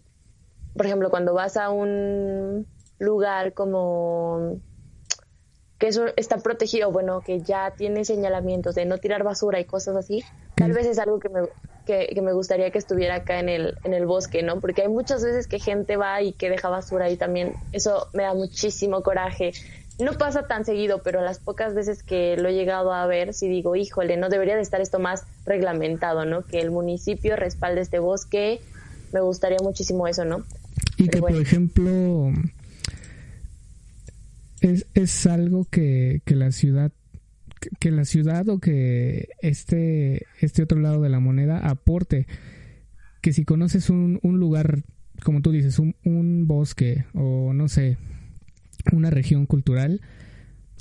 por ejemplo, cuando vas a un lugar como que eso está protegido, bueno, que ya tiene señalamientos de no tirar basura y cosas así, tal vez es algo que me, que, me gustaría que estuviera acá en el, en el bosque, ¿no? Porque hay muchas veces que gente va y que deja basura y también eso me da muchísimo coraje no pasa tan seguido, pero las pocas veces que lo he llegado a ver, sí digo, híjole, no debería de estar esto más reglamentado, ¿no? Que el municipio respalde este bosque, me gustaría muchísimo eso, ¿no? Y que, por ejemplo, es, es algo que, que la ciudad que la ciudad o que este, este otro lado de la moneda aporte. Que si conoces un, un lugar, como tú dices, un, un bosque o no sé, una región cultural,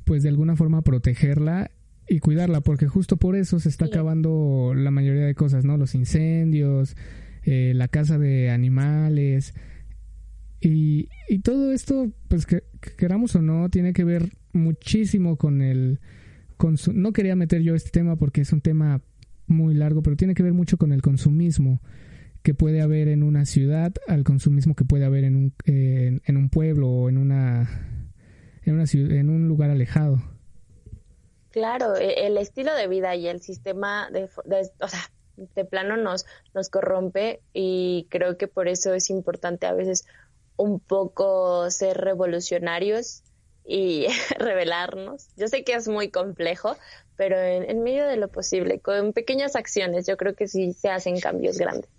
pues de alguna forma protegerla y cuidarla, porque justo por eso se está acabando la mayoría de cosas, ¿no? Los incendios, eh, la caza de animales. Y, y todo esto, pues que, queramos o no, tiene que ver muchísimo con el... Con no quería meter yo este tema porque es un tema muy largo, pero tiene que ver mucho con el consumismo que puede haber en una ciudad al consumismo que puede haber en un, en un pueblo o en una, en, una ciudad, en un lugar alejado. Claro, e, el estilo de vida y el sistema de, o sea, de plano nos, nos corrompe y creo que por eso es importante a veces un poco ser revolucionarios y revelarnos. Yo sé que es muy complejo, pero en, en medio de lo posible, con pequeñas acciones, yo creo que sí se hacen cambios grandes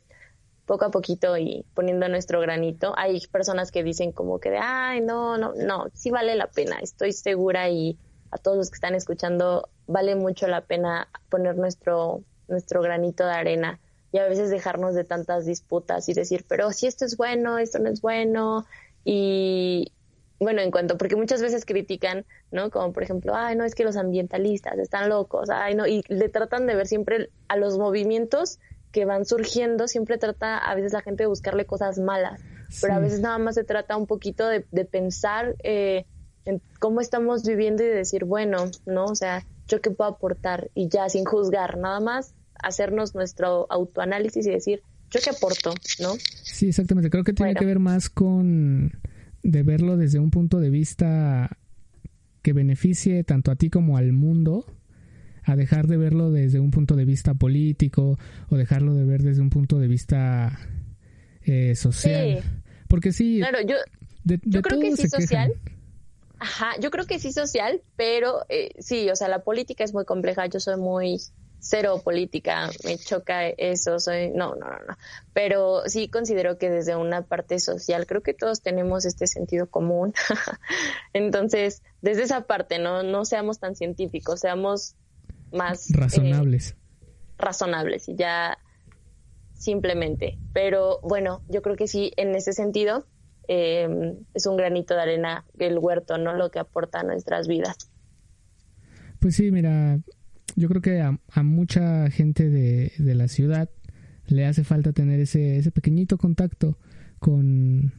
poco a poquito y poniendo nuestro granito. Hay personas que dicen como que de, ay, no, no, no, sí vale la pena, estoy segura y a todos los que están escuchando, vale mucho la pena poner nuestro, nuestro granito de arena y a veces dejarnos de tantas disputas y decir, pero si esto es bueno, esto no es bueno y, bueno, en cuanto, porque muchas veces critican, ¿no? Como por ejemplo, ay, no, es que los ambientalistas están locos, ay, no, y le tratan de ver siempre a los movimientos que van surgiendo, siempre trata a veces la gente de buscarle cosas malas, pero a veces nada más se trata un poquito de, de pensar eh, en cómo estamos viviendo y de decir, bueno, ¿no? O sea, yo qué puedo aportar y ya sin juzgar, nada más hacernos nuestro autoanálisis y decir, yo qué aporto, ¿no? Sí, exactamente. Creo que tiene que ver más con de verlo desde un punto de vista que beneficie tanto a ti como al mundo, a dejar de verlo desde un punto de vista político o dejarlo de ver desde un punto de vista eh, social. Porque sí, claro, yo, yo creo que sí social. Ajá, yo creo que sí social, pero eh, sí, o sea, la política es muy compleja. Yo soy muy cero política, me choca eso, soy, no, no, no, no. Pero sí considero que desde una parte social, creo que todos tenemos este sentido común. Entonces, desde esa parte, no, no seamos tan científicos, seamos más eh, razonables. razonables y ya simplemente. Pero bueno, yo creo que sí, en ese sentido, eh, es un granito de arena el huerto, ¿no? Lo que aporta a nuestras vidas. Pues sí, mira, yo creo que a, mucha gente de, de, la ciudad le hace falta tener ese, ese pequeñito contacto con,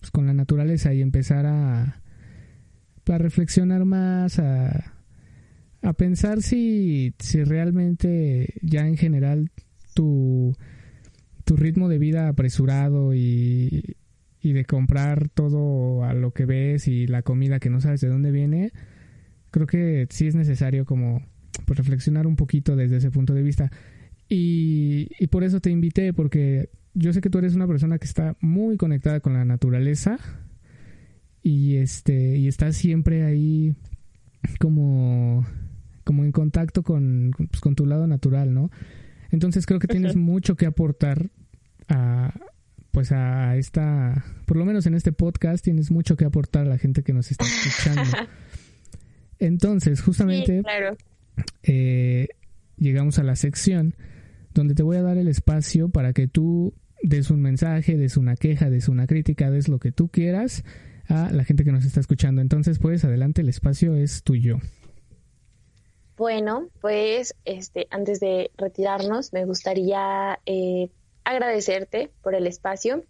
pues, con la naturaleza y empezar a, a reflexionar más, a, a pensar si, si realmente ya en general tu, tu ritmo de vida apresurado y, y de comprar todo a lo que ves y la comida que no sabes de dónde viene, creo que sí es necesario como pues, reflexionar un poquito desde ese punto de vista. Y, y por eso te invité, porque yo sé que tú eres una persona que está muy conectada con la naturaleza y este y estás siempre ahí como como en contacto con, pues, con tu lado natural, ¿no? Entonces creo que tienes mucho que aportar a pues a esta, por lo menos en este podcast tienes mucho que aportar a la gente que nos está escuchando. Entonces, justamente claro. Eh, llegamos a la sección donde te voy a dar el espacio para que tú des un mensaje, des una queja, des una crítica, des lo que tú quieras a la gente que nos está escuchando. Entonces, pues adelante, el espacio es tuyo. Bueno, pues este, antes de retirarnos, me gustaría eh, agradecerte por el espacio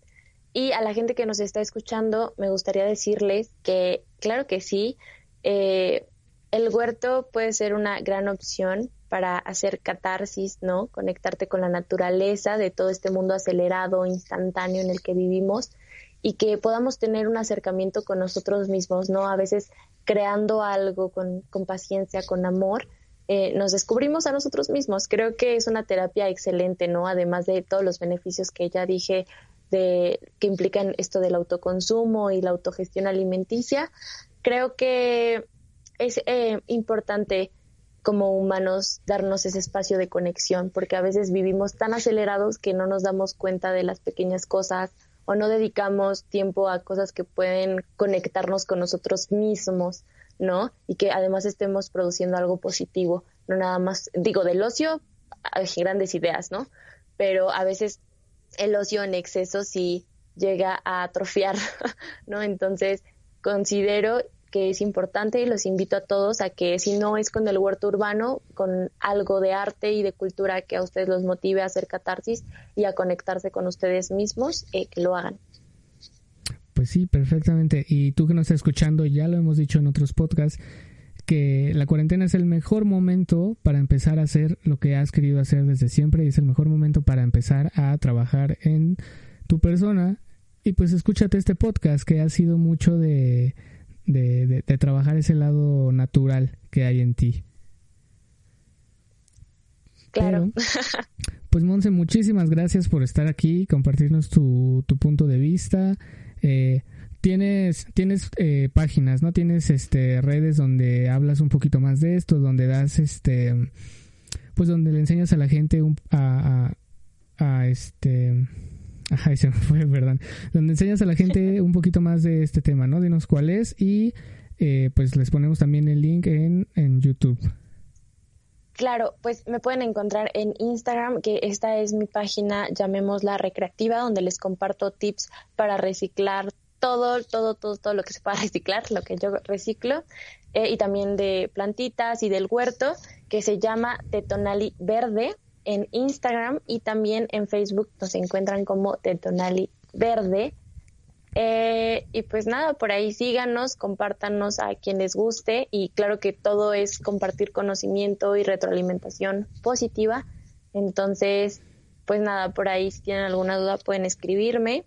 y a la gente que nos está escuchando, me gustaría decirles que, claro que sí, eh, el huerto puede ser una gran opción para hacer catarsis, ¿no? Conectarte con la naturaleza de todo este mundo acelerado, instantáneo en el que vivimos y que podamos tener un acercamiento con nosotros mismos, ¿no? A veces creando algo con, con paciencia, con amor, eh, nos descubrimos a nosotros mismos. Creo que es una terapia excelente, ¿no? Además de todos los beneficios que ya dije de que implican esto del autoconsumo y la autogestión alimenticia, creo que es eh, importante como humanos darnos ese espacio de conexión, porque a veces vivimos tan acelerados que no nos damos cuenta de las pequeñas cosas o no dedicamos tiempo a cosas que pueden conectarnos con nosotros mismos, ¿no? Y que además estemos produciendo algo positivo, no nada más, digo, del ocio, grandes ideas, ¿no? Pero a veces el ocio en exceso sí llega a atrofiar, ¿no? Entonces, considero que es importante y los invito a todos a que si no es con el huerto urbano, con algo de arte y de cultura que a ustedes los motive a hacer catarsis y a conectarse con ustedes mismos, eh, que lo hagan. Pues sí, perfectamente. Y tú que nos estás escuchando, ya lo hemos dicho en otros podcasts, que la cuarentena es el mejor momento para empezar a hacer lo que has querido hacer desde siempre y es el mejor momento para empezar a trabajar en tu persona. Y pues escúchate este podcast que ha sido mucho de de, de, trabajar ese lado natural que hay en ti. Claro. pues Monse, muchísimas gracias por estar aquí, compartirnos tu, tu punto de vista. Eh, tienes tienes eh, páginas, ¿no? Tienes este redes donde hablas un poquito más de esto, donde das este pues donde le enseñas a la gente un, a, a, a este Ajá, se me fue, ¿verdad? Donde enseñas a la gente un poquito más de este tema, ¿no? Dinos cuál es y eh, pues les ponemos también el link en, en YouTube. Claro, pues me pueden encontrar en Instagram, que esta es mi página, llamémosla recreativa, donde les comparto tips para reciclar todo, todo, todo, todo lo que se pueda reciclar, lo que yo reciclo, eh, y también de plantitas y del huerto, que se llama Tetonali Verde en Instagram y también en Facebook nos encuentran como Tetonali Verde. Eh, y pues nada, por ahí síganos, compártanos a quien les guste y claro que todo es compartir conocimiento y retroalimentación positiva. Entonces, pues nada, por ahí si tienen alguna duda pueden escribirme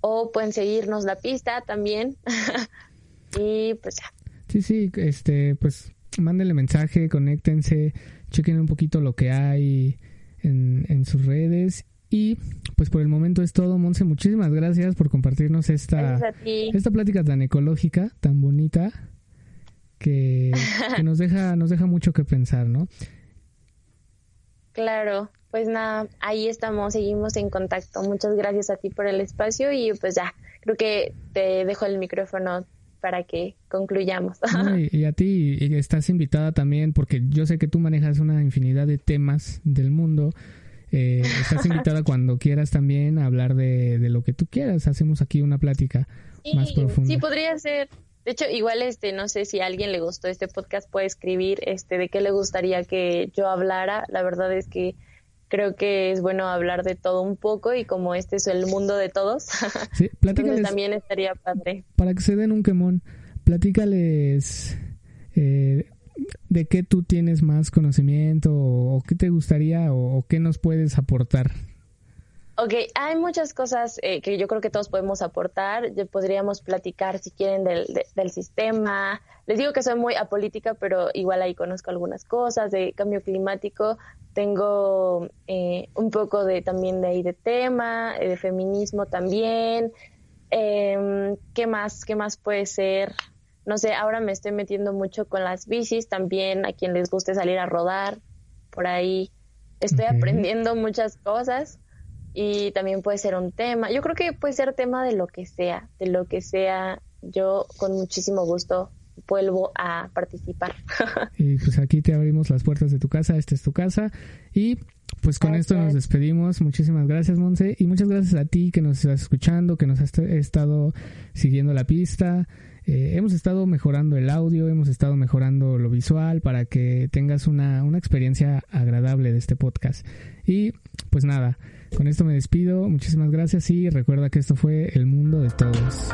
o pueden seguirnos la pista también. y pues ya. Sí, sí, este, pues mándenle mensaje, conéctense, chequen un poquito lo que hay en, en sus redes y pues por el momento es todo, Monse. Muchísimas gracias por compartirnos esta, esta plática tan ecológica, tan bonita, que, que, nos deja, nos deja mucho que pensar, ¿no? Claro, pues nada, ahí estamos, seguimos en contacto. Muchas gracias a ti por el espacio y pues ya, creo que te dejo el micrófono para que concluyamos. y, a ti, y estás invitada también, porque yo sé que tú manejas una infinidad de temas del mundo. Eh, estás invitada cuando quieras también a hablar de, lo que tú quieras. Hacemos aquí una plática más profunda. Sí, podría ser. De hecho, igual este, no sé si a alguien le gustó este podcast, puede escribir este de qué le gustaría que yo hablara. La verdad es que creo que es bueno hablar de todo un poco y como este es el mundo de todos, sí, también estaría padre. Para que se den un quemón, platícales eh, de qué tú tienes más conocimiento o, qué te gustaría o, qué nos puedes aportar. Ok, hay muchas cosas eh, que yo creo que todos podemos aportar. Podríamos platicar, si quieren, del, del sistema. Les digo que soy muy apolítica, pero igual ahí conozco algunas cosas de cambio climático tengo eh, un poco de también de ahí de tema, eh, de feminismo también. Em, ¿Qué más? ¿Qué más puede ser? No sé, ahora me estoy metiendo mucho con las bicis también, a quien les guste salir a rodar, por ahí estoy aprendiendo muchas cosas y también puede ser un tema. Yo creo que puede ser tema de lo que sea, de lo que sea. Yo con muchísimo gusto vuelvo a participar. y pues aquí te abrimos las puertas de tu casa, esta es tu casa y pues con esto nos despedimos. Muchísimas gracias, Monse, y muchas gracias a ti que nos estás escuchando, que nos has estado siguiendo la pista. Eh, hemos estado mejorando el audio, hemos estado mejorando lo visual para que tengas una, una experiencia agradable de este podcast. Y pues nada, con esto me despido. Muchísimas gracias y recuerda que esto fue El Mundo de Todos.